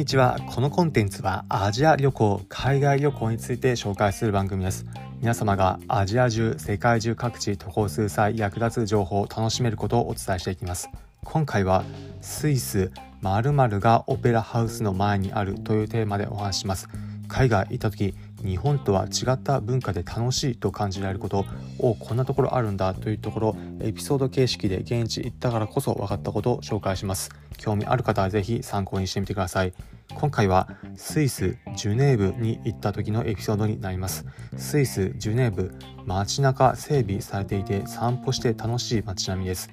にちは。このコンテンツはアジア旅行海外旅行について紹介する番組です。皆様がアジア中世界中各地渡航数際役立つ情報を楽しめることをお伝えしていきます。今回はスイス〇〇がオペラハウスの前にあるというテーマでお話します。海外行った時日本とは違った文化で楽しいと感じられることをこんなところあるんだというところエピソード形式で現地行ったからこそ分かったことを紹介します。興味ある方は是非参考にしてみてください。今回はスイス・ジュネーブに行った時のエピソードになります。スイス・ジュネーブ街中整備されていて散歩して楽しい街並みです。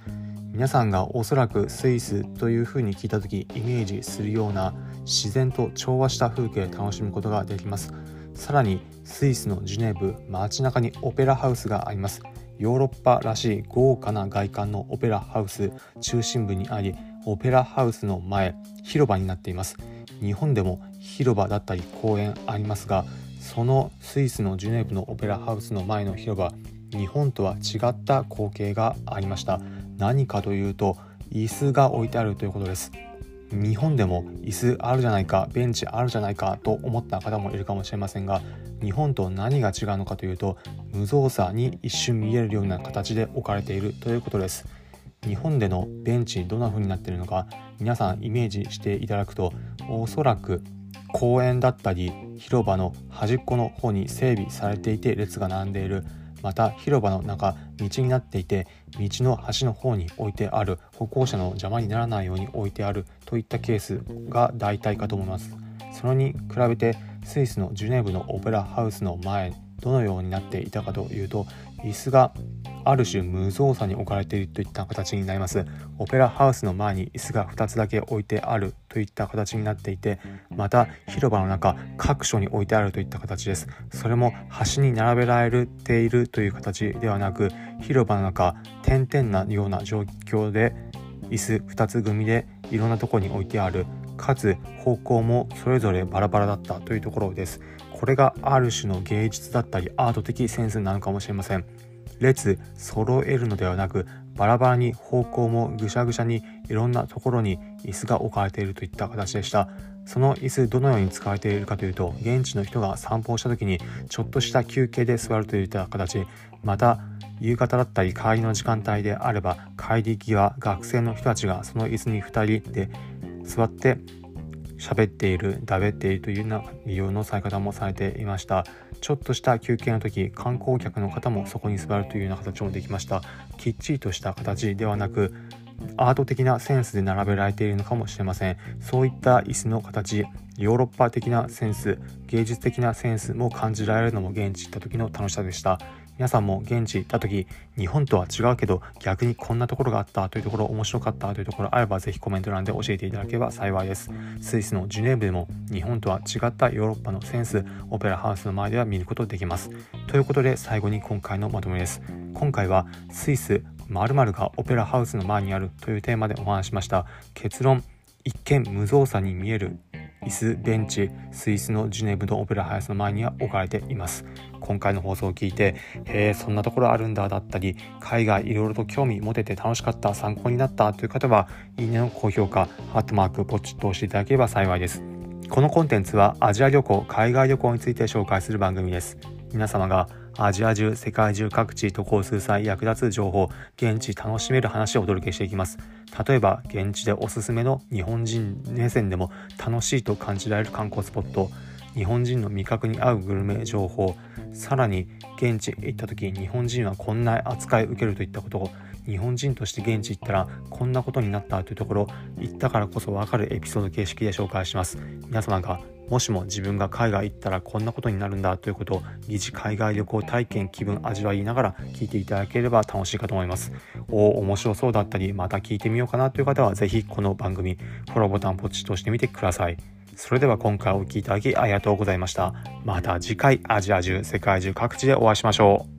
皆さんがおそらくスイスというふうに聞いた時イメージするような自然と調和した風景楽しむことができます。さらにスイスのジュネーブ街中にオペラハウスがあります。ヨーロッパらしい豪華な外観のオペラハウス中心部にありオペラハウスの前広場になっています。日本でも広場だったり公園ありますがそのスイスのジュネーブのオペラハウスの前の広場日本とは違った光景がありました。何かというと椅子が置いてあるということです。日本でも椅子あるじゃないかベンチあるじゃないかと思った方もいるかもしれませんが日本と何が違うのかというと無造作に一瞬見えるような形で置かれているということです。日本でのベンチどんな風になっているのか皆さんイメージしていただくとおそらく公園だったり広場の端っこの方に整備されていて列が並んでいる。また広場の中道になっていて道の端の方に置いてある歩行者の邪魔にならないように置いてあるといったケースが大体かと思います。それに比べてスイスのジュネーブのオペラハウスの前どのようになっていたかというと椅子がある種無造作に置かれているといった形になります。オペラハウスの前に椅子が2つだけ置いてあるといった形になっていてまた広場の中各所に置いてあるといった形です。それも端に並べられているという形ではなく広場の中点々なような状況で椅子2つ組でいろんなとこに置いてある。かつ方向もそれぞれバラバラだったというところです。これがある種の芸術だったりアート的センスなのかもしれません。列揃えるのではなくバラバラに方向もぐしゃぐしゃにいろんなところに椅子が置かれているといった形でした。その椅子どのように使われているかというと現地の人が散歩をした時にちょっとした休憩で座るといった形。また夕方だったり帰りの時間帯であれば帰り際学生の人たちがその椅子に2人で座って喋っているだべっているというような利用のされ方もされていました。ちょっとした休憩の時観光客の方もそこに座るというような形もできました。きっちりとした形ではなくアート的なセンスで並べられているのかもしれません。そういった椅子の形ヨーロッパ的なセンス芸術的なセンスも感じられるのも現地行った時の楽しさでした。皆さんも現地行った時日本とは違うけど逆にこんなところがあったというところ面白かったというところあればぜひコメント欄で教えていただければ幸いです。スイスのジュネーブでも日本とは違ったヨーロッパのセンスオペラハウスの前では見ることできます。ということで最後に今回のまとめです。今回はスイス〇〇がオペラハウスの前にあるというテーマでお話しました。結論一見無造作に見える。椅子ベンチスイスのジュネーブのオペラハウスの前には置かれています。今回の放送を聞いてへえそんなところあるんだだったり海外いろいろと興味持てて楽しかった参考になったという方はいいねの高評価ハートマークポチッと押していただければ幸いです。このコンテンツはアジア旅行海外旅行について紹介する番組です。皆様がアジア中世界中各地渡航数際役立つ情報現地楽しめる話をお届けしていきます。例えば現地でおすすめの日本人目線でも楽しいと感じられる観光スポット日本人の味覚に合うグルメ情報さらに現地へ行った時日本人はこんな扱い受けるといったことを日本人として現地行ったらこんなことになったというところ行ったからこそ分かるエピソード形式で紹介します。皆様がもしも自分が海外行ったらこんなことになるんだということを疑似海外旅行体験気分味わいながら聞いていただければ楽しいかと思います。おお面白そうだったりまた聞いてみようかなという方は是非この番組フォローボタンポチッと押してみてください。それでは今回お聴きいただきありがとうございました。また次回アジア中世界中各地でお会いしましょう。